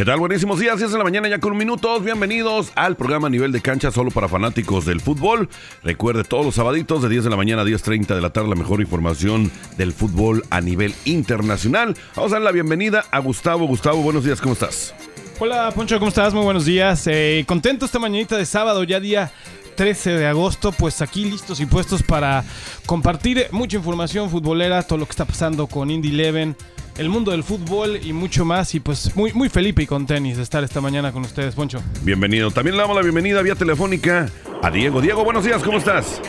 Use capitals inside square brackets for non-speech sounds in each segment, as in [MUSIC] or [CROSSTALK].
¿Qué tal? Buenísimos días, 10 de la mañana ya con minutos. Bienvenidos al programa Nivel de Cancha solo para fanáticos del fútbol. Recuerde todos los sabaditos de 10 de la mañana a 10.30 de la tarde la mejor información del fútbol a nivel internacional. Vamos a dar la bienvenida a Gustavo. Gustavo, buenos días, ¿cómo estás? Hola Poncho, ¿cómo estás? Muy buenos días. Eh, contento esta mañanita de sábado, ya día 13 de agosto, pues aquí listos y puestos para compartir mucha información futbolera, todo lo que está pasando con Indy Eleven, el mundo del fútbol y mucho más. Y pues muy, muy Felipe y con tenis de estar esta mañana con ustedes, Poncho. Bienvenido. También le damos la bienvenida vía telefónica a Diego. Diego, buenos días, ¿cómo estás?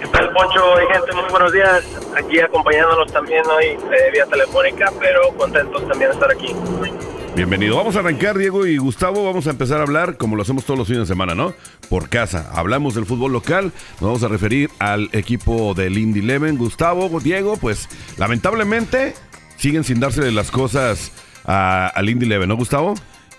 ¿Qué tal, Poncho y gente? Muy buenos días. Aquí acompañándonos también hoy eh, vía telefónica, pero contentos también de estar aquí. Bienvenido. Vamos a arrancar, Diego y Gustavo. Vamos a empezar a hablar, como lo hacemos todos los fines de semana, ¿no? Por casa. Hablamos del fútbol local. Nos vamos a referir al equipo del Indy Eleven. Gustavo, Diego, pues lamentablemente siguen sin darse las cosas a- al Indy Eleven, ¿no, Gustavo?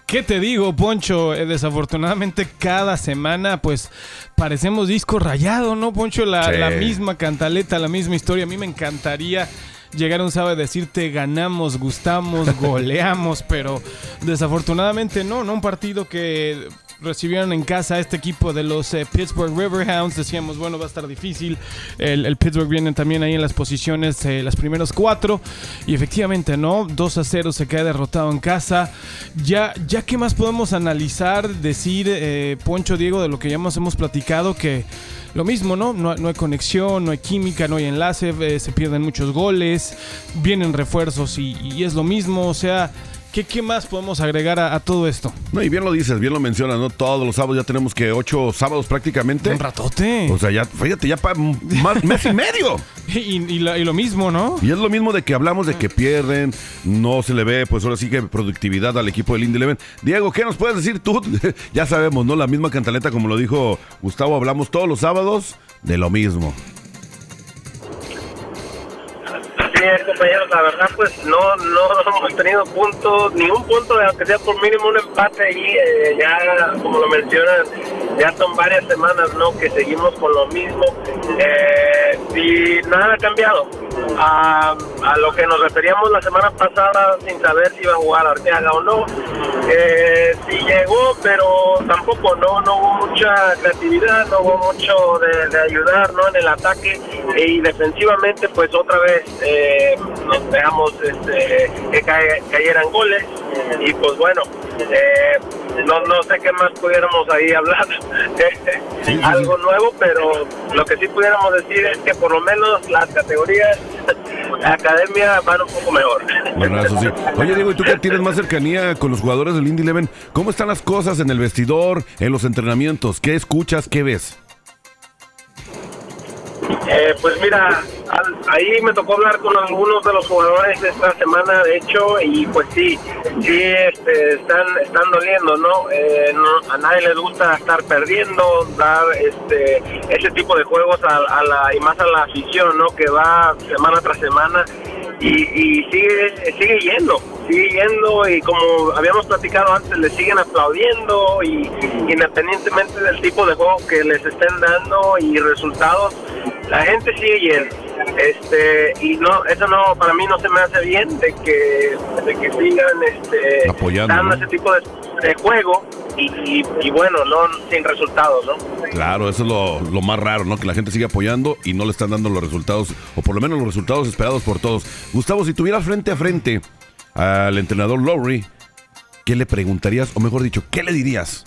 ¿Qué te digo, Poncho? Eh, desafortunadamente cada semana pues parecemos disco rayado, ¿no, Poncho? La, Sí. la misma cantaleta, la misma historia. A mí me encantaría llegar un sábado y decirte ganamos, gustamos, [LAUGHS] goleamos, pero desafortunadamente no, no un partido que recibieron en casa a este equipo de los eh, Pittsburgh Riverhounds. Decíamos, bueno, va a estar difícil. El, el Pittsburgh viene también ahí en las posiciones, eh, las primeros cuatro. Y efectivamente, ¿no? 2 a 0 se queda derrotado en casa. Ya, ya ¿qué más podemos analizar, decir, eh, Poncho, Diego, de lo que ya más hemos platicado? Que lo mismo, ¿no? No, no hay conexión, no hay química, no hay enlace, eh, se pierden muchos goles, vienen refuerzos y, y es lo mismo. O sea, ¿qué, qué más podemos agregar a, a todo esto? No, y bien lo dices, bien lo mencionas, ¿no? Todos los sábados ya tenemos que ocho sábados prácticamente. Un ratote. O sea, ya, fíjate, ya para [LAUGHS] mes y medio. [LAUGHS] Y, y lo, y lo mismo, ¿no? Y es lo mismo de que hablamos de que pierden, no se le ve, pues ahora sí que productividad al equipo del Indy Eleven. Diego, ¿qué nos puedes decir tú? [LAUGHS] ya sabemos, ¿no? La misma cantaleta, como lo dijo Gustavo, hablamos todos los sábados de lo mismo. Compañeros, la verdad, pues no, no hemos tenido puntos, ni un punto, aunque sea por mínimo un empate ahí, eh, ya, como lo mencionan, ya son varias semanas, ¿no?, que seguimos con lo mismo, eh, y nada ha cambiado. A, a lo que nos referíamos la semana pasada, sin saber si iba a jugar Arteaga o no, eh, sí llegó, pero tampoco, no, no hubo mucha creatividad, no hubo mucho de, de ayudar, ¿no?, en el ataque, y defensivamente, pues otra vez, eh, nos dejamos este, que cae- cayeran goles y pues bueno, eh, no, no sé qué más pudiéramos ahí hablar, [LAUGHS] sí, algo nuevo, pero lo que sí pudiéramos decir es que por lo menos las categorías academia van un poco mejor. Oye, Diego, ¿y tú que tienes más cercanía con los jugadores del Indy Eleven? ¿Cómo están las cosas en el vestidor, en los entrenamientos? ¿Qué escuchas? ¿Qué ves? Eh, pues mira, ahí me tocó hablar con algunos de los jugadores esta semana, de hecho, y pues sí, sí, este, están, están doliendo, ¿no? Eh, no- A nadie les gusta estar perdiendo, dar este, ese tipo de juegos a, la, y más a la afición, ¿no? Que va semana tras semana y, y sigue, sigue yendo, sigue yendo y como habíamos platicado antes, le siguen aplaudiendo y independientemente del tipo de juego que les estén dando y resultados, la gente sigue yendo. Este, y no, eso no, para mí no se me hace bien de que, de que sigan este, Apoyando, dando ¿no? ese tipo de, de juego y, y, y bueno, no sin resultados, ¿no? Claro, eso es lo, lo más raro, ¿no? Que la gente sigue apoyando y no le están dando los resultados, o por lo menos los resultados esperados por todos. Gustavo, si tuvieras frente a frente al entrenador Lowry, ¿qué le preguntarías? O mejor dicho, ¿qué le dirías?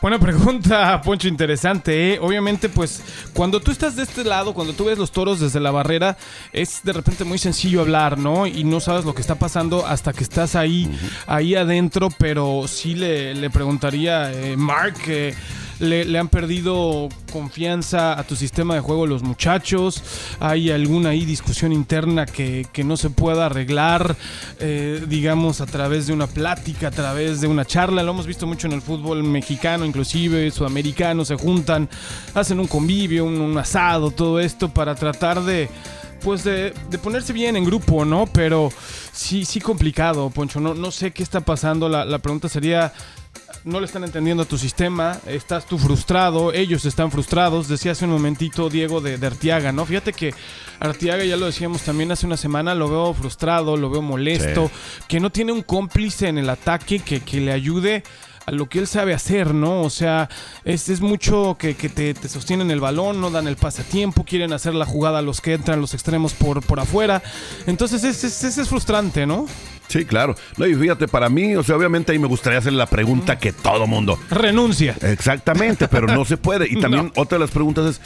Buena pregunta, Poncho, interesante. ¿eh? Obviamente, pues cuando tú estás de este lado, cuando tú ves los toros desde la barrera, es de repente muy sencillo hablar, ¿no? Y no sabes lo que está pasando hasta que estás ahí, ahí adentro, pero sí le, le preguntaría, eh, Mark, eh, le, han perdido confianza a tu sistema de juego los muchachos, hay alguna ahí discusión interna que, no se pueda arreglar, eh, digamos, a través de una plática, a través de una charla, lo hemos visto mucho en el fútbol mexicano, inclusive sudamericano, se juntan, hacen un convivio, un, un asado, todo esto para tratar de pues de, de ponerse bien en grupo, ¿no? Pero sí, sí complicado, Poncho. No, no sé qué está pasando. La, la pregunta sería, no le están entendiendo a tu sistema, estás tú frustrado, ellos están frustrados. Decía hace un momentito Diego de, de, Artiaga, ¿no? Fíjate que Artiaga, ya lo decíamos también hace una semana, lo veo frustrado, lo veo molesto, sí. que no tiene un cómplice en el ataque que, que le ayude a lo que él sabe hacer, ¿no? O sea, es, es mucho que, que te, te, sostienen el balón, no dan el pase a tiempo, quieren hacer la jugada a los que entran los extremos por, por afuera. Entonces, es, es, es, es frustrante, ¿no? Sí, claro. No, y fíjate, para mí, o sea, obviamente ahí me gustaría hacer la pregunta que todo mundo. Renuncia. Exactamente, pero no se puede. Y [LAUGHS] también no. otra de las preguntas es.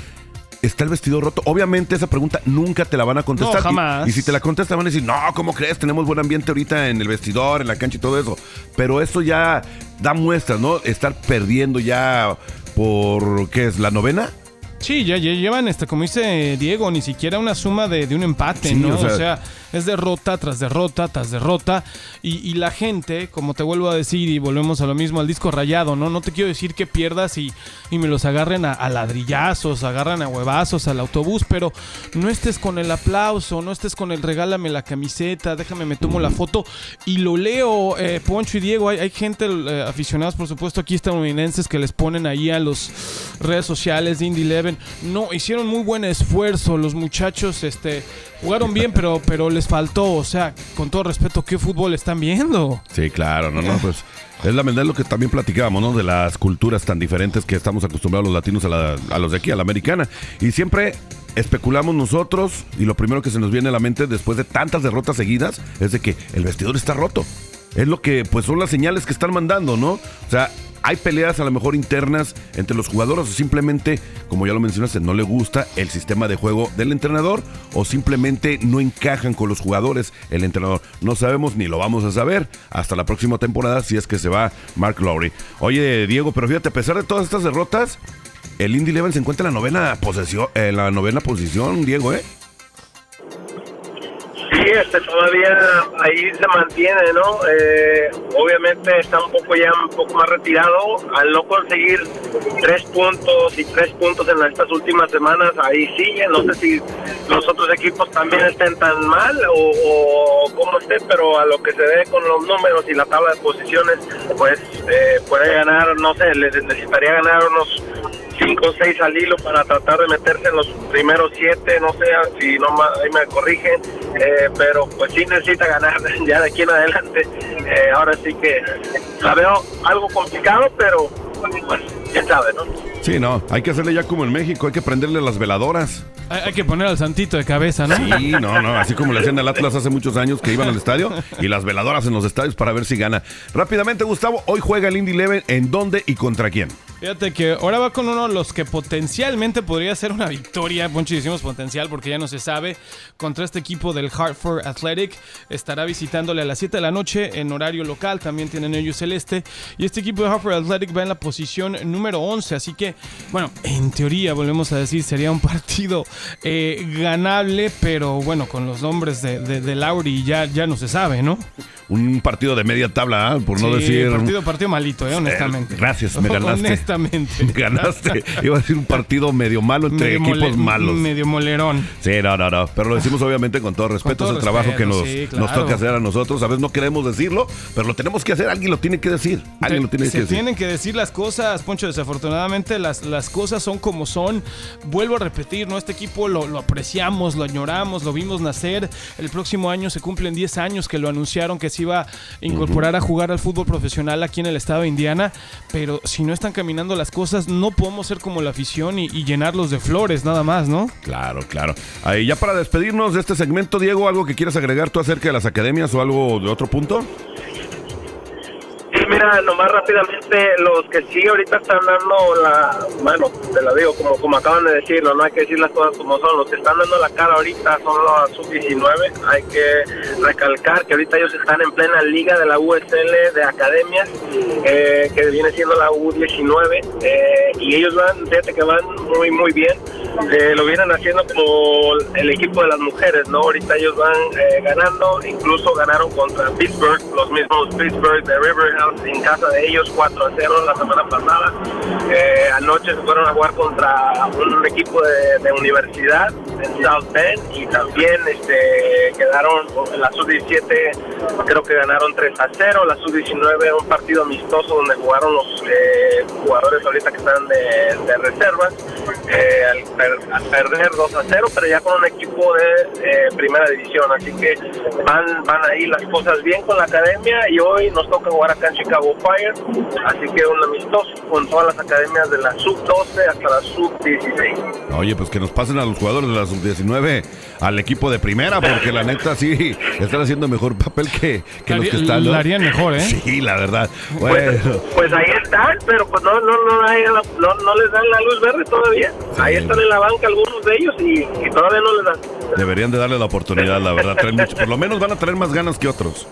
¿Está el vestido roto? Obviamente esa pregunta nunca te la van a contestar. No, jamás. Y, y, si te la contestan van a decir, no, ¿cómo crees? Tenemos buen ambiente ahorita en el vestidor, en la cancha y todo eso. Pero eso ya da muestras, ¿no? Estar perdiendo ya por, ¿qué es? ¿La novena? Sí, ya, ya, llevan, este, como dice Diego, ni siquiera una suma de, de un empate, sí, ¿no? O sea, o sea, es derrota tras derrota tras derrota. Y, la gente, como te vuelvo a decir, y volvemos a lo mismo, al disco rayado, ¿no? No te quiero decir que pierdas y, y me los agarren a, ladrillazos, agarran a huevazos al autobús, pero no estés con el aplauso, no estés con el regálame la camiseta, déjame, me tomo la foto. Y lo leo, eh, Poncho y Diego, hay, hay gente, eh, aficionados, por supuesto, aquí estadounidenses, que les ponen ahí a los redes sociales de Indie Eleven. No, hicieron muy buen esfuerzo, los muchachos, este jugaron bien, pero, pero les faltó. O sea, con todo respeto, ¿qué fútbol están viendo? Sí, claro, no, no, pues. Es la verdad lo que también platicábamos, ¿no? De las culturas tan diferentes que estamos acostumbrados los latinos a, la, a los de aquí, a la americana. Y siempre especulamos nosotros y lo primero que se nos viene a la mente después de tantas derrotas seguidas es de que el vestidor está roto. Es lo que, pues son las señales que están mandando, ¿no? O sea, hay peleas a lo mejor internas entre los jugadores o simplemente, como ya lo mencionaste, no le gusta el sistema de juego del entrenador o simplemente no encajan con los jugadores el entrenador. No sabemos ni lo vamos a saber hasta la próxima temporada si es que se va Mark Lowry. Oye, Diego, pero fíjate, a pesar de todas estas derrotas, el Indy Level se encuentra en la novena posición, en la novena posición, Diego, ¿eh? Sí, este, todavía ahí se mantiene, ¿no? Eh, obviamente está un poco ya un poco más retirado. Al no conseguir tres puntos y tres puntos en estas últimas semanas, ahí sigue. No sé si los otros equipos también estén tan mal o, o cómo estén, pero a lo que se ve con los números y la tabla de posiciones, pues eh, puede ganar, no sé, les necesitaría ganar unos 5 o 6 al hilo para tratar de meterse en los primeros 7, no sé si no ahí me corrigen, eh, pero pues sí necesita ganar [LAUGHS] ya de aquí en adelante. Eh, ahora sí que la veo algo complicado, pero pues quién sabe, ¿no? Sí, no, hay que hacerle ya como en México, hay que prenderle las veladoras. Hay, hay, que poner al santito de cabeza, ¿no? Sí, no, no, así como le hacían al Atlas hace muchos años que iban al estadio y las veladoras en los estadios para ver si gana. Rápidamente, Gustavo, hoy juega el Indy Eleven, ¿en dónde y contra quién? Fíjate que ahora va con uno de los que potencialmente podría ser una victoria, muchísimos potencial porque ya no se sabe, contra este equipo del Hartford Athletic. Estará visitándole a las 7 de la noche en horario local, también tienen ellos celeste. Y este equipo de Hartford Athletic va en la posición número 11, así que, bueno, en teoría, volvemos a decir, sería un [LAUGHS] partido eh, ganable, pero bueno, con los nombres de, de, de Lauri ya, ya no se sabe, ¿no? un partido de media tabla, ¿eh? por no sí, decir. Partido, partido malito, eh, honestamente. Gracias, [LAUGHS] me ganaste. Honestamente. [LAUGHS] Ganaste. Iba a decir un partido medio malo entre medio equipos mole, malos. Medio molerón. Sí, no, no, no. Pero lo decimos obviamente con todo respeto. Con todo es el respeto, trabajo que nos, sí, claro. nos toca hacer a nosotros. A veces no queremos decirlo, pero lo tenemos que hacer. Alguien lo tiene que decir. Alguien lo tiene que decir. tienen que decir las cosas, Poncho. Desafortunadamente, las, las cosas son como son. Vuelvo a repetir, ¿no? Este equipo lo, lo apreciamos, lo añoramos, lo vimos nacer. El próximo año se cumplen 10 años que lo anunciaron que se iba a incorporar a jugar al fútbol profesional aquí en el estado de Indiana, pero si no están caminando las cosas, no podemos ser como la afición y, y llenarlos de flores, nada más, ¿no? Claro, claro. Ahí ya para despedirnos de este segmento, Diego, ¿algo que quieras agregar tú acerca de las academias o algo de otro punto? Sí, mira, nomás rápidamente, los que sí ahorita están dando la, bueno, te lo digo como, como acaban de decirlo, no hay que decir las cosas como son, los que están dando la cara ahorita son los sub-19, hay que recalcar que ahorita ellos están en plena liga de la USL de academias, eh, que viene siendo la U19, eh, y ellos van, fíjate que van muy, muy bien, eh, lo vienen haciendo como el equipo de las mujeres, ¿no? Ahorita ellos van eh, ganando, incluso ganaron contra Pittsburgh, los mismos Pittsburgh de Riverhouse en casa de ellos 4 a 0 la semana pasada. Eh, anoche se fueron a jugar contra un equipo de, de universidad en South Bend y también este, quedaron en la sub-17, creo que ganaron 3 a 0, la sub-19 un partido amistoso donde jugaron los eh, jugadores ahorita que están de, de reservas, eh, al, per- al perder 2 a 0, pero ya con un equipo de eh, primera división, así que van, van ahí las cosas bien con la academia y hoy nos toca jugar acá Chicago Fire, así que un amistoso con todas las academias de la sub-12 hasta la sub-16. Oye, pues que nos pasen a los jugadores de la sub-19 al equipo de primera, porque la neta sí están haciendo mejor papel que, que los que están. ¿no? La harían mejor, ¿eh? Sí, la verdad. Pues, Bueno, pues ahí están, pero pues no, no, no, hay la- no, no les dan la luz verde todavía. Ahí están en la banca algunos de ellos y, y todavía no les dan. deberían de darle la oportunidad, la verdad. Traen mucho- por lo menos van a tener más ganas que otros.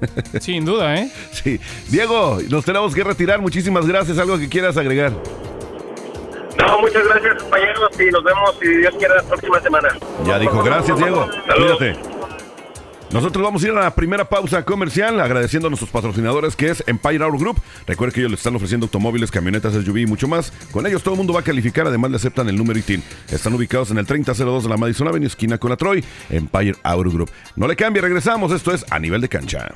[LAUGHS] Sin duda, ¿eh? Sí. Diego, nos tenemos que retirar. Muchísimas gracias. ¿Algo que quieras agregar? No, muchas gracias compañeros y nos vemos si Dios quiere la próxima semana. Ya dijo, gracias Diego. Saludos. Cuídate. Nosotros vamos a ir a la primera pausa comercial agradeciendo a nuestros patrocinadores que es Empire Auto Group. Recuerde que ellos le están ofreciendo automóviles, camionetas, SUV y mucho más. Con ellos todo el mundo va a calificar, además le aceptan el número ITIN. Están ubicados en el 3002 de la Madison Avenue, esquina con la Troy, Empire Auto Group. No le cambie, regresamos. Esto es a nivel de cancha.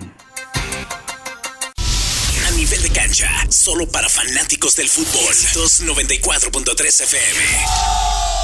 A nivel de cancha, solo para fanáticos del fútbol. 294.3 FM.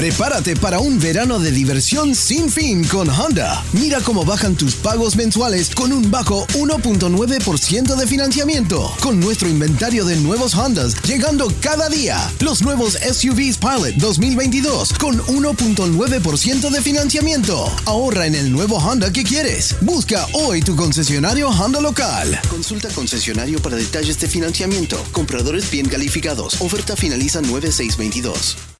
Prepárate para un verano de diversión sin fin con Honda. Mira cómo bajan tus pagos mensuales con un bajo 1.9% de financiamiento. Con nuestro inventario de nuevos Hondas llegando cada día. Los nuevos SUVs Pilot 2022 con 1.9% de financiamiento. Ahorra en el nuevo Honda que quieres. Busca hoy tu concesionario Honda local. Consulta concesionario para detalles de financiamiento. Compradores bien calificados. Oferta finaliza 9622.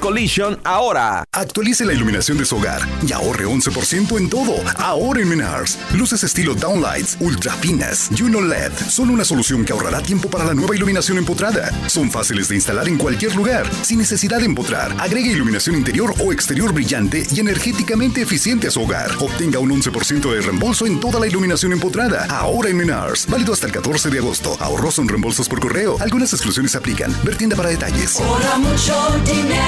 Collision ahora. Actualice la iluminación de su hogar y ahorre 11% en todo. Ahora en Menars. Luces estilo downlights, ultra finas, Juno LED. Son una solución que ahorrará tiempo para la nueva iluminación empotrada. Son fáciles de instalar en cualquier lugar, sin necesidad de empotrar. Agregue iluminación interior o exterior brillante y energéticamente eficiente a su hogar. Obtenga un 11% de reembolso en toda la iluminación empotrada. Ahora en Menars. Válido hasta el 14 de agosto. Ahorros son reembolsos por correo. Algunas exclusiones se aplican. Ver tienda para detalles. Ahorra mucho dinero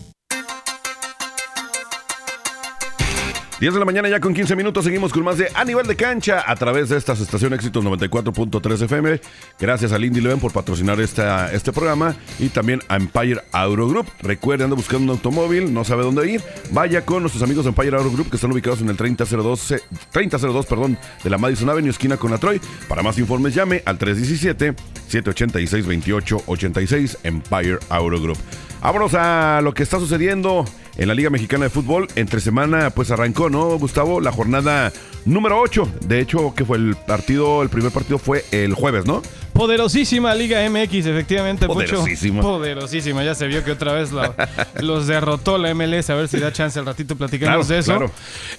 10 de la mañana ya con 15 minutos seguimos con más de A Nivel de Cancha a través de esta estación Éxitos 94.3 FM. Gracias a Lindy Leven por patrocinar este programa y también a Empire Auto Group. Recuerde, anda buscando un automóvil, no sabe dónde ir, vaya con nuestros amigos de Empire Auto Group que están ubicados en el 3002, 3002 perdón, de la Madison Avenue, esquina con Atroy. Para más informes llame al 317-786-2886 Empire Auto Group. Vámonos a lo que está sucediendo en la Liga Mexicana de Fútbol. Entre semana, pues arrancó, ¿no, Gustavo? La jornada número 8. De hecho, que fue el partido, el primer partido fue el jueves, ¿no? Poderosísima Liga MX, efectivamente. Poderosísima. Poderosísima. Ya se vio que otra vez [LAUGHS] los derrotó la MLS. A ver si da chance al ratito platicamos de eso.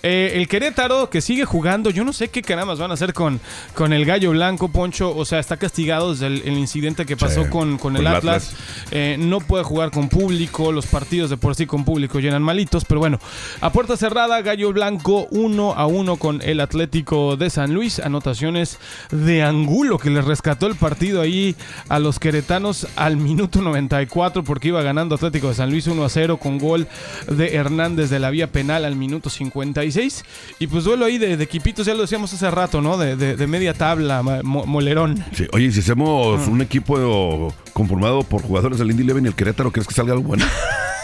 Eh, el Querétaro que sigue jugando. Yo no sé qué caramas van a hacer con, con el Gallo Blanco, Poncho. O sea, está castigado desde el, incidente que pasó con, con, el Atlas. Eh, no puede jugar con público. Los partidos de por sí con público llenan malitos. Pero bueno, a puerta cerrada, Gallo Blanco 1 a 1 con el Atlético de San Luis. Anotaciones de Angulo que le rescató el partido ahí a los queretanos al minuto 94 porque iba ganando Atlético de San Luis 1 a 0 con gol de Hernández de la vía penal al minuto 56. Y pues duelo ahí de, equipitos, ya lo decíamos hace rato, ¿no? De, media tabla, molerón. oye, si hacemos un equipo conformado por jugadores del Indy Leven y el Querétaro, ¿crees que salga algo bueno? [LAUGHS]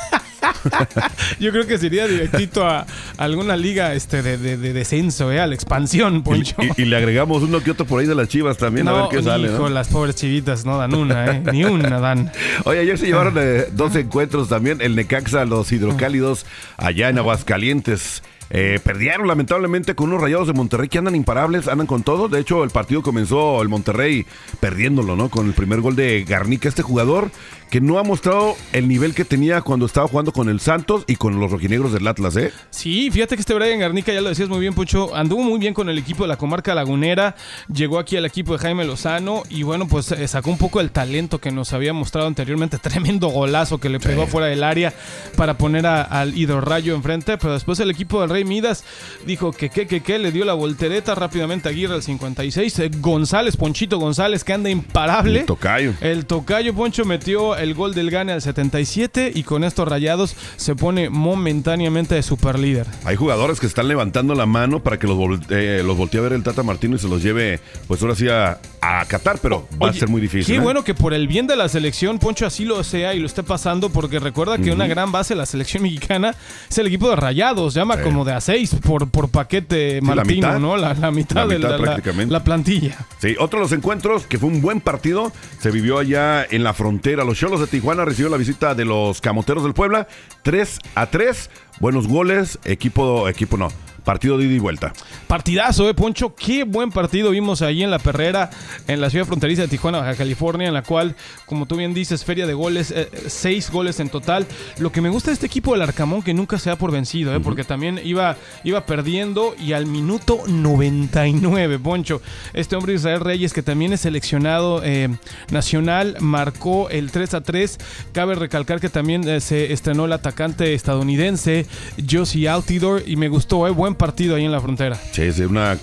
[LAUGHS] Yo creo que sería directito a, alguna liga este de, descenso, ¿eh? a la expansión, Poncho. Y, le agregamos uno que otro por ahí de las chivas también, a ver qué sale. Hijo, las pobres chivitas no dan una, ¿eh? ni una dan. [LAUGHS] Oye, ayer se llevaron eh, dos encuentros también, el Necaxa, los hidrocálidos, allá en Aguascalientes. Eh, perdieron lamentablemente con unos rayados de Monterrey que andan imparables, andan con todo. De hecho, el partido comenzó el Monterrey perdiéndolo, ¿no? Con el primer gol de Garnica, este jugador que no ha mostrado el nivel que tenía cuando estaba jugando con el Santos y con los rojinegros del Atlas, ¿eh? Sí, fíjate que este Brian Garnica, ya lo decías muy bien, Pucho, anduvo muy bien con el equipo de la comarca lagunera, llegó aquí al equipo de Jaime Lozano y bueno, pues eh, sacó un poco el talento que nos había mostrado anteriormente, [LAUGHS] tremendo golazo que le pegó fuera del área para poner al Hidrorrayo enfrente, pero después el equipo del Rey Midas dijo que que que que le dio la voltereta rápidamente a Aguirre al 56, eh, González, Ponchito González que anda imparable. El tocayo. El tocayo Poncho metió el gol del Gane al 77 y con estos rayados se pone momentáneamente de super líder. Hay jugadores que están levantando la mano para que los, eh, los voltee a ver el Tata Martino y se los lleve, pues ahora sí a, a Qatar, pero va a ser muy difícil. Qué ¿eh? bueno que por el bien de la selección, Poncho así lo sea y lo esté pasando, porque recuerda que una gran base de la selección mexicana es el equipo de rayados, llama como de a 6 por, por paquete Martino, ¿no? La, mitad, de la, plantilla. Sí, otro de los encuentros que fue un buen partido, se vivió allá en la frontera. Los Cholos de Tijuana recibieron la visita de los Camoteros del Puebla, 3 a 3. Buenos goles, equipo, equipo no, Partido de ida y vuelta. Partidazo, ¿eh, Poncho? Qué buen partido vimos ahí en la perrera, en la ciudad fronteriza de Tijuana, Baja California, en la cual, como tú bien dices, feria de goles, eh, seis goles en total. Lo que me gusta de este equipo del Arcamón, que nunca se da por vencido, ¿eh? porque también iba, iba perdiendo y al minuto 99, Poncho. Este hombre Israel Reyes, que también es seleccionado eh, nacional, marcó el 3 a 3. Cabe recalcar que también eh, se estrenó el atacante estadounidense, Josie Altidor, y me gustó, ¿eh? buen partido ahí en la frontera. Sí, sí, una,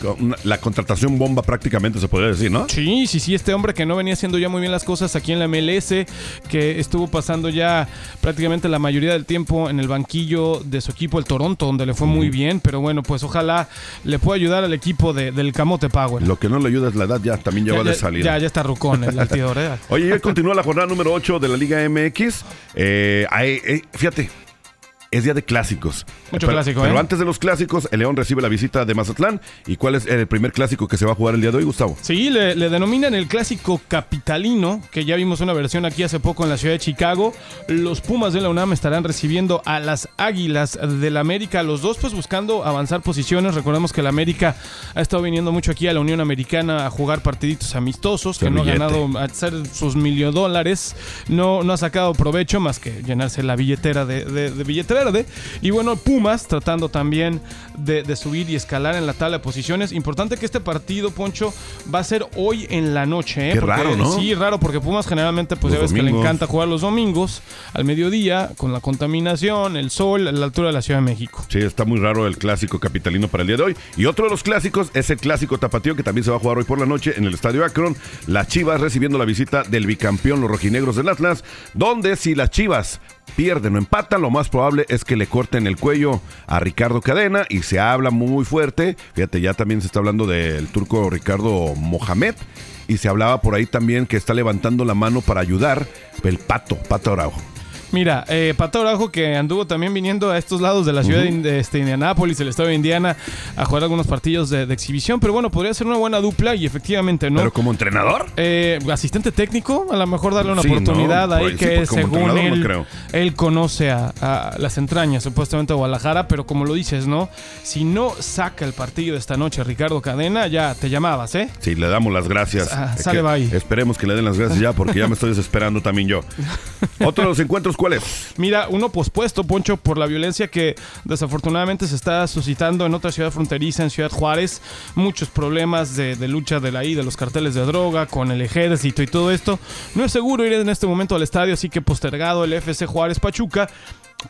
la contratación bomba prácticamente se podría decir, ¿no? Sí, sí, sí, este hombre que no venía haciendo ya muy bien las cosas aquí en la MLS, que estuvo pasando ya prácticamente la mayoría del tiempo en el banquillo de su equipo, el Toronto, donde le fue muy bien, pero bueno, pues ojalá le pueda ayudar al equipo del Camote Power. Lo que no le ayuda es la edad, ya también ya, va de salir. Ya, ya está rucón el altidor. [LAUGHS] ¿eh? Oye, continúa la jornada número 8 de la Liga MX. Eh, eh, fíjate, es día de clásicos. Mucho pero, clásico, Pero ¿eh? antes de los clásicos, el León recibe la visita de Mazatlán. ¿Y cuál es el primer clásico que se va a jugar el día de hoy, Gustavo? Sí, le, denominan el clásico capitalino, que ya vimos una versión aquí hace poco en la ciudad de Chicago. Los Pumas de la UNAM estarán recibiendo a las Águilas del América. Los dos, pues buscando avanzar posiciones. Recordemos que el América ha estado viniendo mucho aquí a la Unión Americana a jugar partiditos amistosos, que no ha ganado a hacer sus millo dólares. No, no ha sacado provecho más que llenarse la billetera de, de, de billetera verde. Y bueno, Pumas tratando también de, de subir y escalar en la tabla de posiciones. Importante que este partido, Poncho, va a ser hoy en la noche. ¿eh? Qué Porque- raro, ¿no? Sí, raro, porque Pumas generalmente, pues Los ya ves que le encanta jugar los domingos al mediodía, con la contaminación, el sol, a la altura de la Ciudad de México. Sí, está muy raro el clásico capitalino para el día de hoy. Y otro de los clásicos es el clásico tapatío que también se va a jugar hoy por la noche en el Estadio Akron. Las Chivas recibiendo la visita del bicampeón, los rojinegros del Atlas, donde si las Chivas pierden o empatan, lo más probable es que le corten el cuello a Ricardo Cadena y se habla muy fuerte. Fíjate, ya también se está hablando del turco Ricardo Mohamed. Y se hablaba por ahí también que está levantando la mano para ayudar el pato, pato Araujo. Mira, eh, Pato Araujo que anduvo también viniendo a estos lados de la ciudad de de este, Indianápolis, el estado de Indiana, a jugar algunos partidos de, de exhibición, pero bueno, podría ser una buena dupla y efectivamente, ¿no? Pero como entrenador. Eh, asistente técnico, a lo mejor darle una Sí, ¿no? oportunidad Por ahí ahí sí, que como según no él, creo. él conoce a, a las entrañas supuestamente de Guadalajara, pero como lo dices, ¿no? Si no saca el partido esta noche Ricardo Cadena, ya te llamabas, ¿eh? Sí, le damos las gracias. Ah, sale, que bye. Esperemos que le den las gracias ya, porque ya me estoy desesperando también yo. [LAUGHS] Otro de los encuentros, ¿cuál es? Mira, uno pospuesto, Poncho, por la violencia que desafortunadamente se está suscitando en otra ciudad fronteriza, en Ciudad Juárez. Muchos problemas de, lucha de la I, de los carteles de droga, con el ejército y todo esto. No es seguro ir en este momento al estadio, así que postergado el FC Juárez Pachuca.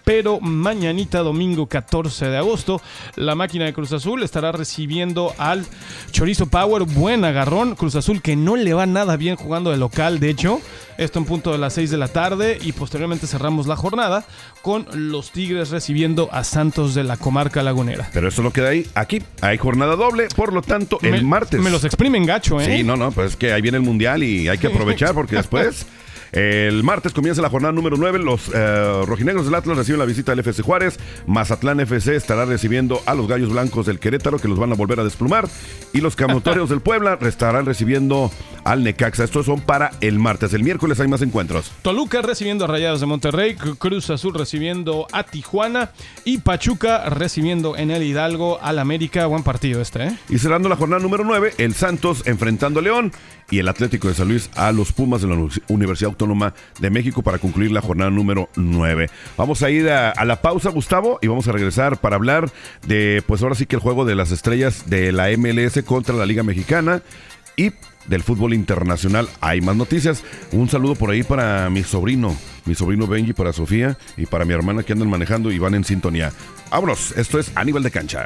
Pero mañanita, domingo 14 de agosto, la máquina de Cruz Azul estará recibiendo al Chorizo Power. Buen agarrón. Cruz Azul que no le va nada bien jugando de local, de hecho. Esto en punto de las 6 de la tarde y posteriormente cerramos la jornada con los Tigres recibiendo a Santos de la comarca lagunera. Pero eso no queda ahí. Aquí hay jornada doble, por lo tanto, el Me- martes. Me los exprimen gacho, ¿eh? Sí, no, no, pues es que ahí viene el mundial y hay que [LAUGHS] aprovechar porque después. El martes comienza la jornada número 9. Los eh, rojinegros del Atlas reciben la visita del FC Juárez. Mazatlán FC estará recibiendo a los gallos blancos del Querétaro, que los van a volver a desplumar. Y los camoteros [LAUGHS] del Puebla estarán recibiendo al Necaxa. Estos son para el martes. El miércoles hay más encuentros. Toluca recibiendo a Rayados de Monterrey, Cru- Cruz Azul recibiendo a Tijuana y Pachuca recibiendo en el Hidalgo al América. Buen partido este, ¿eh? Y cerrando la jornada número 9, el Santos enfrentando a León y el Atlético de San Luis a los Pumas de la Uni- Universidad Autónoma de México para concluir la jornada número 9. Vamos a ir a, a la pausa, Gustavo, y vamos a regresar para hablar de, pues ahora sí que el juego de las estrellas de la MLS contra la Liga Mexicana y del fútbol internacional. Hay más noticias. Un saludo por ahí para mi sobrino, mi sobrino Benji, para Sofía y para mi hermana que andan manejando y van en sintonía. Vámonos, esto es a nivel de cancha.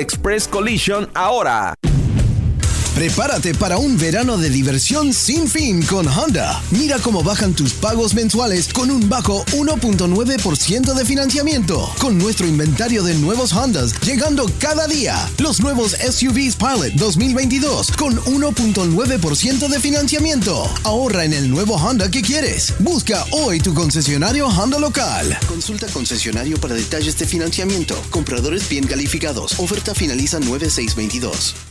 Express Collision ahora. Prepárate para un verano de diversión sin fin con Honda. Mira cómo bajan tus pagos mensuales con un bajo 1.9% de financiamiento. Con nuestro inventario de nuevos Hondas llegando cada día. Los nuevos SUVs Pilot 2022 con 1.9% de financiamiento. Ahorra en el nuevo Honda que quieres. Busca hoy tu concesionario Honda local. Consulta concesionario para detalles de financiamiento. Compradores bien calificados. Oferta finaliza 9622.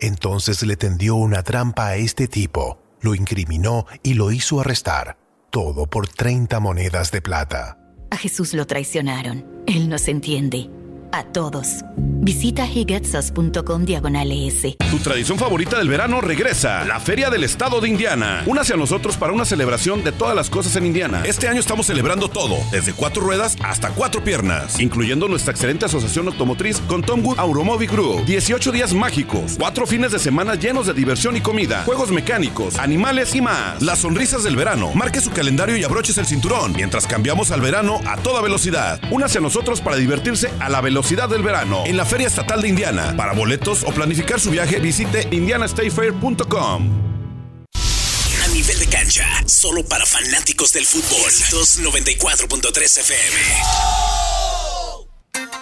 Entonces le tendió una trampa a este tipo. Lo incriminó y lo hizo arrestar. Todo por 30 monedas de plata. A Jesús lo traicionaron. Él nos entiende. A todos. Visita higetsos.com diagonal. Tu tradición favorita del verano regresa, la Feria del Estado de Indiana. Únase a nosotros para una celebración de todas las cosas en Indiana. Este año estamos celebrando todo, desde cuatro ruedas hasta cuatro piernas, incluyendo nuestra excelente asociación automotriz con Tom Automobile Group. 18 días mágicos, cuatro fines de semana llenos de diversión y comida, juegos mecánicos, animales y más. Las sonrisas del verano. Marque su calendario y abroches el cinturón mientras cambiamos al verano a toda velocidad. Únase a nosotros para divertirse a la velocidad del verano en la Feria Estatal de Indiana. Para boletos o planificar su viaje, visite indianastatefair.com. A nivel de cancha, solo para fanáticos del fútbol. 294.3 FM.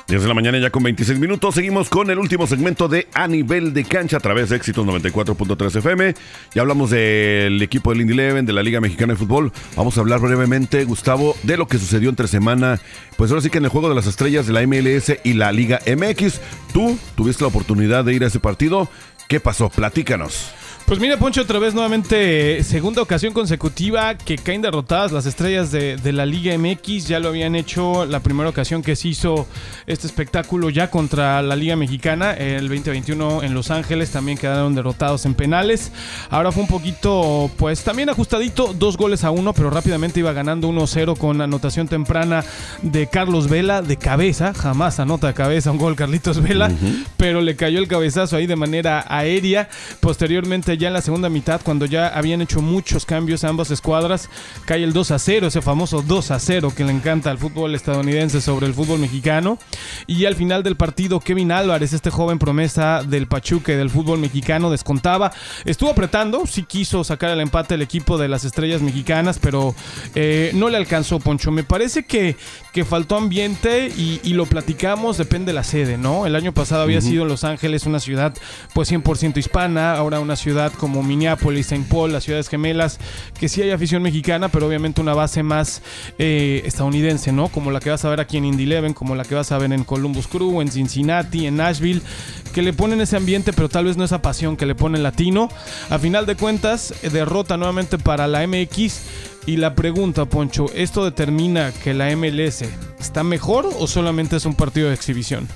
10 de la mañana ya con 26 minutos. Seguimos con el último segmento de A Nivel de Cancha a través de Éxitos 94.3 FM. Ya hablamos del equipo del Indy Eleven, de la Liga Mexicana de Fútbol. Vamos a hablar brevemente, Gustavo, de lo que sucedió entre semana. Pues ahora sí que en el Juego de las Estrellas de la MLS y la Liga MX. Tú tuviste la oportunidad de ir a ese partido. ¿Qué pasó? Platícanos. Pues mira, Poncho, otra vez nuevamente, segunda ocasión consecutiva que caen derrotadas las estrellas de, de, la Liga MX. Ya lo habían hecho la primera ocasión que se hizo este espectáculo ya contra la Liga Mexicana, el 2021 en Los Ángeles, también quedaron derrotados en penales. Ahora fue un poquito, pues también ajustadito, dos goles a uno, pero rápidamente iba ganando 1-0 con anotación temprana de Carlos Vela de cabeza, jamás anota de cabeza un gol Carlitos Vela, uh -huh. pero le cayó el cabezazo ahí de manera aérea. Posteriormente ya en la segunda mitad, cuando ya habían hecho muchos cambios a ambas escuadras, cae el 2 a 0, ese famoso 2 a 0 que le encanta al fútbol estadounidense sobre el fútbol mexicano. Y al final del partido, Kevin Álvarez, este joven promesa del Pachuca y del fútbol mexicano, descontaba. Estuvo apretando, sí quiso sacar el empate el equipo de las estrellas mexicanas, pero eh, no le alcanzó, Poncho. Me parece que, que faltó ambiente y, y, lo platicamos, depende de la sede, ¿no? El año pasado había uh -huh. sido Los Ángeles una ciudad pues 100% hispana, ahora una ciudad como Minneapolis, St. Paul, las ciudades gemelas, que sí hay afición mexicana, pero obviamente una base más eh, estadounidense, ¿no? Como la que vas a ver aquí en Indy Eleven, como la que vas a ver en Columbus Crew, en Cincinnati, en Nashville, que le ponen ese ambiente, pero tal vez no esa pasión que le pone el latino. A final de cuentas, derrota nuevamente para la MX. Y la pregunta, Poncho, ¿esto determina que la MLS está mejor o solamente es un partido de exhibición?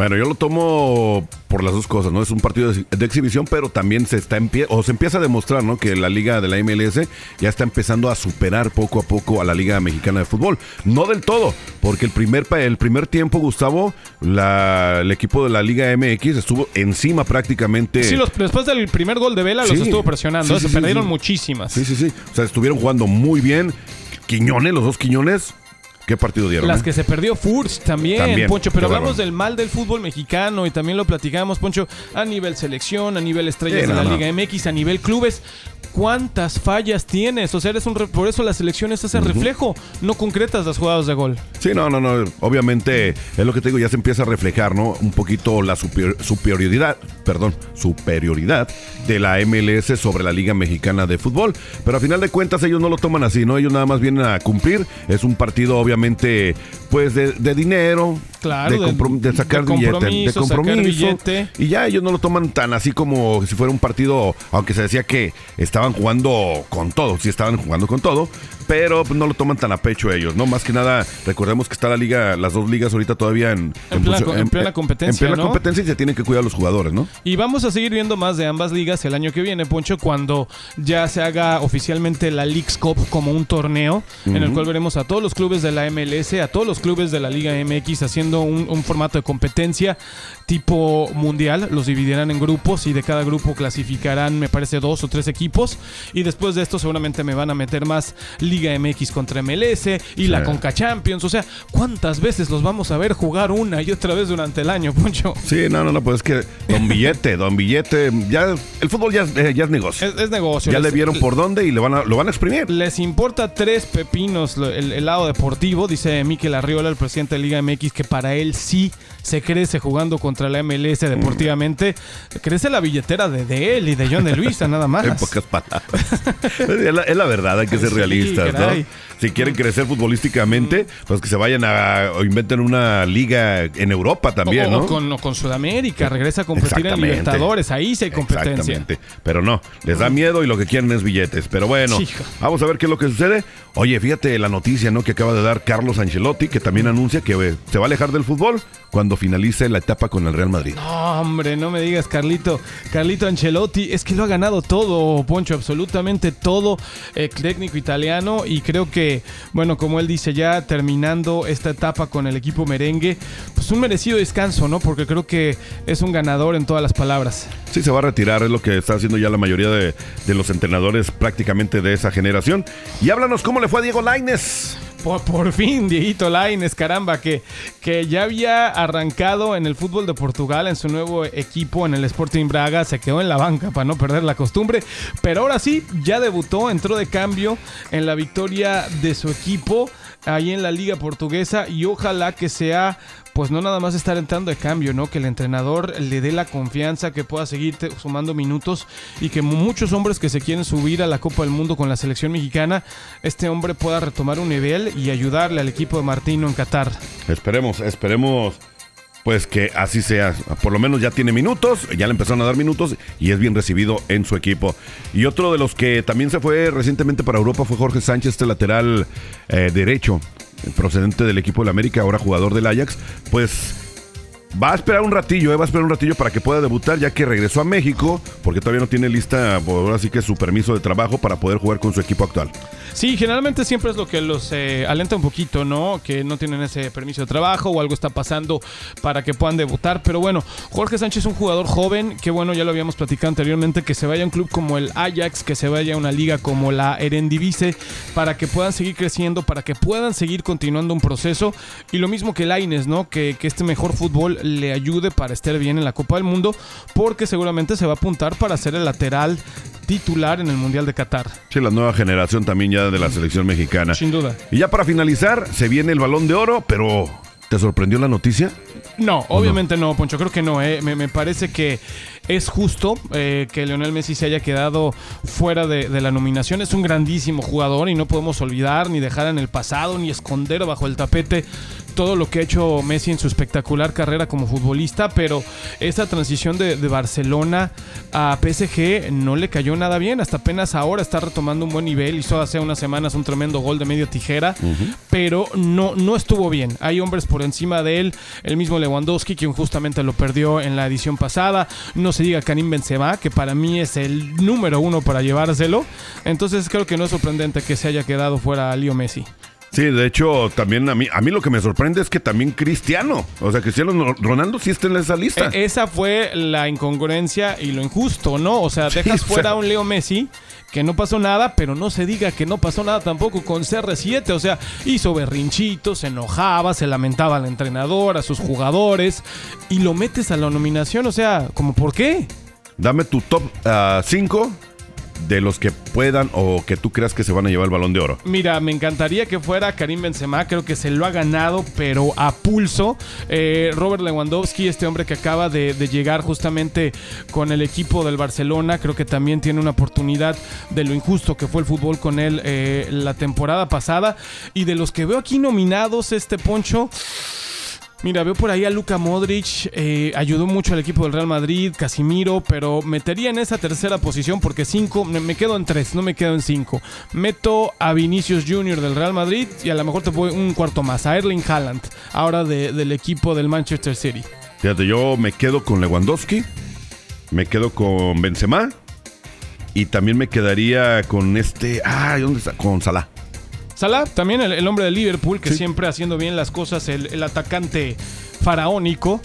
Bueno, yo lo tomo por las dos cosas, ¿no? Es un partido de, de exhibición, pero también se está o se empieza a demostrar, ¿no? Que la liga de la MLS ya está empezando a superar poco a poco a la liga mexicana de fútbol. No del todo, porque el primer el primer tiempo, Gustavo, la, el equipo de la liga MX estuvo encima prácticamente. Sí, los, después del primer gol de Vela Sí. los estuvo presionando, Sí, se sí, perdieron muchísimas. Sí, sí, sí. O sea, estuvieron jugando muy bien. Quiñones, los dos Quiñones, ¿qué partido dieron? Las eh? que se perdió Furch también, También, Poncho, pero hablamos del mal del fútbol mexicano y también lo platicamos, Poncho, a nivel selección, a nivel estrellas Sí, de no, la no. Liga MX, a nivel clubes. ¿Cuántas fallas tienes? O sea, eres un re- por eso la selección es ese reflejo, no concretas las jugadas de gol. Sí, no, no, no. Obviamente, es lo que te digo, ya se empieza a reflejar, ¿no? Un poquito la superior- superioridad, perdón, superioridad de la MLS sobre la Liga Mexicana de Fútbol. Pero a final de cuentas, ellos no lo toman así, ¿no? Ellos nada más vienen a cumplir. Es un partido, obviamente, pues de, de dinero. Claro, de, de- comprom- de sacar de billete. De compromiso. billete. Y ya ellos no lo toman tan así como si fuera un partido, aunque se decía que estaban jugando con todo, sí estaban jugando con todo, pero pues, no lo toman tan a pecho ellos, ¿no? Más que nada, recordemos que está la liga, las dos ligas ahorita todavía en, En plena en plena competencia, En plena ¿no? competencia y se tienen que cuidar los jugadores, ¿no? Y vamos a seguir viendo más de ambas ligas el año que viene, Poncho, cuando ya se haga oficialmente la Leagues Cup como un torneo en el cual veremos a todos los clubes de la MLS, a todos los clubes de la Liga MX haciendo un, un formato de competencia tipo mundial. Los dividirán en grupos y de cada grupo clasificarán, me parece, dos o tres equipos. Y después de esto seguramente me van a meter más Liga MX contra MLS y la Conca Champions. O sea, ¿cuántas veces los vamos a ver jugar una y otra vez durante el año, Poncho? Sí, no, no, no, pues es que Don Billete, Don Billete, ya el fútbol ya, es- eh, ya es negocio. Es, negocio. ya le vieron por dónde y le van a, lo van a exprimir. Les importa tres pepinos el, el lado deportivo, dice Miquel Arriola, el presidente de Liga MX, que para él sí se crece jugando contra la MLS deportivamente. Crece la billetera de, de él y de John de Luisa, nada más. [LAUGHS] En pocas palabras. es, la, es la verdad, hay que ser Sí, realistas, caray. ¿no? Si quieren crecer futbolísticamente, pues que se vayan a o inventen una liga en Europa también, o, ¿no? o con, o con Sudamérica, regresa a competir en. Libertadores, ahí sí hay competencia. Exactamente. Pero no, les da miedo y lo que quieren es billetes. Pero bueno, vamos a ver qué es lo que sucede. Oye, fíjate la noticia, ¿no? Que acaba de dar Carlos Ancelotti, que también anuncia que eh, se va a alejar del fútbol cuando finalice la etapa con el Real Madrid. No, hombre, no me digas, Carlito. Carlito Ancelotti, es que lo ha ganado todo, Poncho, absolutamente todo. eh, técnico italiano. Y creo que, bueno, como él dice, ya terminando esta etapa con el equipo merengue, pues un merecido descanso, ¿no? Porque creo que es un ganador en todas las palabras. Sí, se va a retirar, es lo que está haciendo ya la mayoría de, de los entrenadores prácticamente de esa generación. Y háblanos cómo le fue a Diego Laines. Por, por fin, Dieguito Laines, caramba, que, que ya había arrancado en el fútbol de Portugal, en su nuevo equipo, en el Sporting Braga, se quedó en la banca para no perder la costumbre, pero ahora sí, ya debutó, entró de cambio en la victoria de su equipo ahí en la liga portuguesa y ojalá que sea pues no nada más estar entrando de cambio, ¿no? Que el entrenador le dé la confianza, que pueda seguir sumando minutos y que mu- muchos hombres que se quieren subir a la Copa del Mundo con la selección mexicana, este hombre pueda retomar un nivel y ayudarle al equipo de Martino en Qatar. Esperemos, esperemos. Pues que así sea. Por lo menos ya tiene minutos, ya le empezaron a dar minutos y es bien recibido en su equipo. Y otro de los que también se fue recientemente para Europa fue Jorge Sánchez, este lateral eh, derecho, procedente del equipo del América, ahora jugador del Ajax. Pues va a esperar un ratillo, eh, va a esperar un ratillo para que pueda debutar, ya que regresó a México, porque todavía no tiene lista, por ahora sí que su permiso de trabajo para poder jugar con su equipo actual. Sí, generalmente siempre es lo que los eh, alenta un poquito, ¿no? Que no tienen ese permiso de trabajo o algo está pasando para que puedan debutar. Pero bueno, Jorge Sánchez es un jugador joven, que bueno, ya lo habíamos platicado anteriormente, que se vaya a un club como el Ajax, que se vaya a una liga como la Eredivisie, para que puedan seguir creciendo, para que puedan seguir continuando un proceso. Y lo mismo que Laines, ¿no? Que, que este mejor fútbol le ayude para estar bien en la Copa del Mundo, porque seguramente se va a apuntar para ser el lateral titular en el Mundial de Qatar. Sí, la nueva generación también ya de la selección mexicana. Sin duda. Y ya para finalizar, se viene el balón de oro, pero ¿te sorprendió la noticia? No, obviamente no? Poncho. Creo que no. ¿eh? Me, me parece que es justo eh, que Lionel Messi se haya quedado fuera de, de la nominación. Es un grandísimo jugador y no podemos olvidar ni dejar en el pasado ni esconder bajo el tapete todo lo que ha hecho Messi en su espectacular carrera como futbolista, pero esa transición de, de Barcelona a PSG no le cayó nada bien, hasta apenas ahora está retomando un buen nivel, hizo hace unas semanas un tremendo gol de medio tijera, pero no, no estuvo bien. Hay hombres por encima de él, el mismo Lewandowski, quien justamente lo perdió en la edición pasada, no se diga Karim Benzema, que para mí es el número uno para llevárselo, entonces creo que no es sorprendente que se haya quedado fuera Leo Messi. Sí, de hecho, también a mí, a mí lo que me sorprende es que también Cristiano, o sea, Cristiano Ronaldo sí está en esa lista. E- esa fue la incongruencia y lo injusto, ¿no? O sea, dejas fuera sea- a un Leo Messi que no pasó nada, pero no se diga que no pasó nada tampoco con CR7. O sea, hizo berrinchitos, se enojaba, se lamentaba al entrenador, a sus jugadores, y lo metes a la nominación. O sea, ¿como por qué? Dame tu top 5 de los que puedan o que tú creas que se van a llevar el balón de oro. Mira, me encantaría que fuera Karim Benzema, creo que se lo ha ganado, pero a pulso. Eh, Robert Lewandowski, este hombre que acaba de, llegar justamente con el equipo del Barcelona, creo que también tiene una oportunidad de lo injusto que fue el fútbol con él eh, la temporada pasada. Y de los que veo aquí nominados, este Poncho... Mira, veo por ahí a Luka Modric, eh, ayudó mucho al equipo del Real Madrid, Casimiro, pero metería en esa tercera posición porque cinco, me, quedo en tres, no me quedo en cinco. Meto a Vinicius Junior del Real Madrid y a lo mejor te voy un cuarto más, a Erling Haaland, ahora de- del equipo del Manchester City. Fíjate, yo me quedo con Lewandowski, me quedo con Benzema y también me quedaría con este, ah, ¿dónde está? Con Salah. Salah, también el, el hombre de Liverpool, que siempre haciendo bien las cosas, el, el atacante faraónico,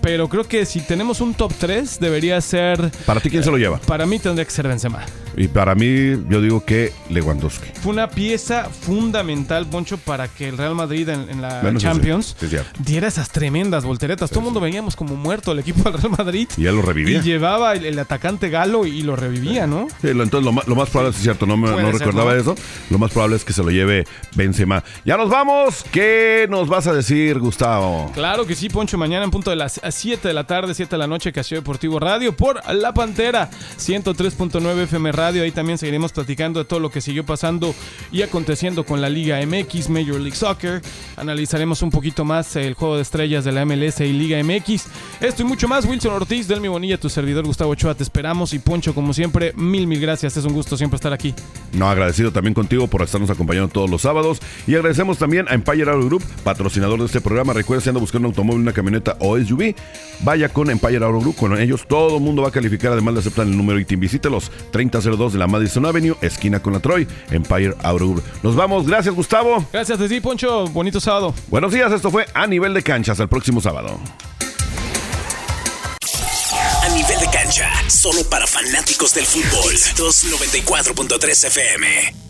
pero creo que si tenemos un top 3 debería ser... ¿Para ti quién se lo lleva? Para mí tendría que ser Benzema. Y para mí, yo digo que Lewandowski. Fue una pieza fundamental, Poncho, para que el Real Madrid en, en la sí, Champions sí, diera esas tremendas volteretas. Todo el mundo veníamos como muerto al equipo del Real Madrid. Y ya lo revivía. Y llevaba el, el atacante Galo y lo revivía, ¿no? Sí, lo- entonces lo, más probable, es cierto, no, me, no ser, recordaba ¿no? eso. Lo más probable es que se lo lleve Benzema. Ya nos vamos. ¿Qué nos vas a decir, Gustavo? Claro que sí, Poncho. Mañana en punto de las 7 de la tarde, 7 de la noche, Casio Deportivo Radio por La Pantera, 103.9 FM Radio. Ahí también seguiremos platicando de todo lo que siguió pasando y aconteciendo con la Liga MX, Major League Soccer. Analizaremos un poquito más el juego de estrellas de la MLS y Liga MX. Esto y mucho más. Wilson Ortiz, Delmi Bonilla, tu servidor Gustavo Ochoa. Te esperamos. Y Poncho, como siempre, mil, mil gracias. Es un gusto siempre estar aquí. No, agradecido también contigo por estarnos acompañando todos los sábados. Y agradecemos también a Empire Auto Group, patrocinador de este programa. Recuerda, si anda buscando un automóvil, una camioneta o SUV, vaya con Empire Auto Group. Con ellos todo el mundo va a calificar. Además, le aceptan el número ITIN. Visítelos 3002 de la Madison Avenue, esquina con la Troy, Empire Auto Group. Nos vamos. Gracias, Gustavo. Gracias ti, Poncho. Bonito sábado. Buenos días. Esto fue A Nivel de Canchas. El próximo sábado. A nivel de cancha, solo para fanáticos del fútbol. 294.3 FM.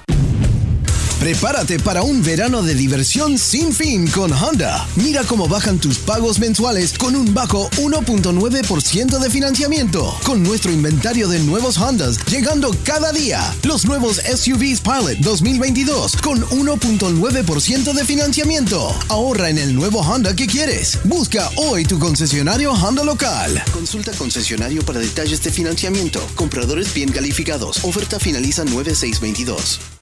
Prepárate para un verano de diversión sin fin con Honda. Mira cómo bajan tus pagos mensuales con un bajo 1.9% de financiamiento. Con nuestro inventario de nuevos Hondas llegando cada día. Los nuevos SUVs Pilot 2022 con 1.9% de financiamiento. Ahorra en el nuevo Honda que quieres. Busca hoy tu concesionario Honda local. Consulta concesionario para detalles de financiamiento. Compradores bien calificados. Oferta finaliza 9622.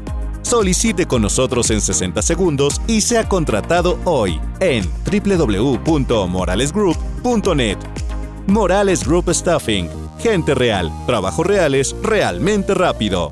Solicite con nosotros en 60 segundos y sea contratado hoy en www.moralesgroup.net. Morales Group Staffing. Gente real. Trabajos reales realmente rápido.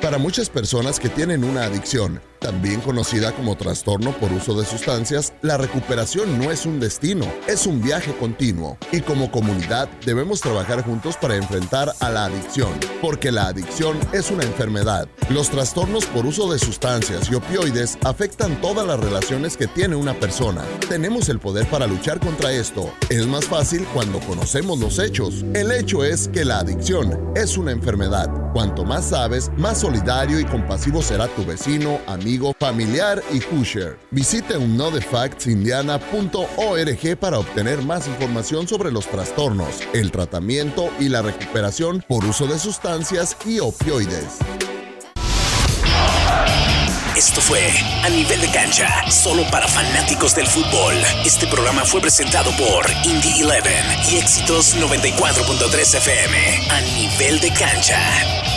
Para muchas personas que tienen una adicción, también conocida como trastorno por uso de sustancias, la recuperación no es un destino, es un viaje continuo. Y como comunidad debemos trabajar juntos para enfrentar a la adicción, porque la adicción es una enfermedad. Los trastornos por uso de sustancias y opioides afectan todas las relaciones que tiene una persona. Tenemos el poder para luchar contra esto. Es más fácil cuando conocemos los hechos. El hecho es que la adicción es una enfermedad. Cuanto más sabes, más solidario y compasivo será tu vecino, amigo, familiar y pusher. Visite unnodefactsindiana.org para obtener más información sobre los trastornos, el tratamiento y la recuperación por uso de sustancias y opioides. Esto fue A Nivel de Cancha, solo para fanáticos del fútbol. Este programa fue presentado por Indie 11 y Éxitos 94.3 FM. A Nivel de Cancha.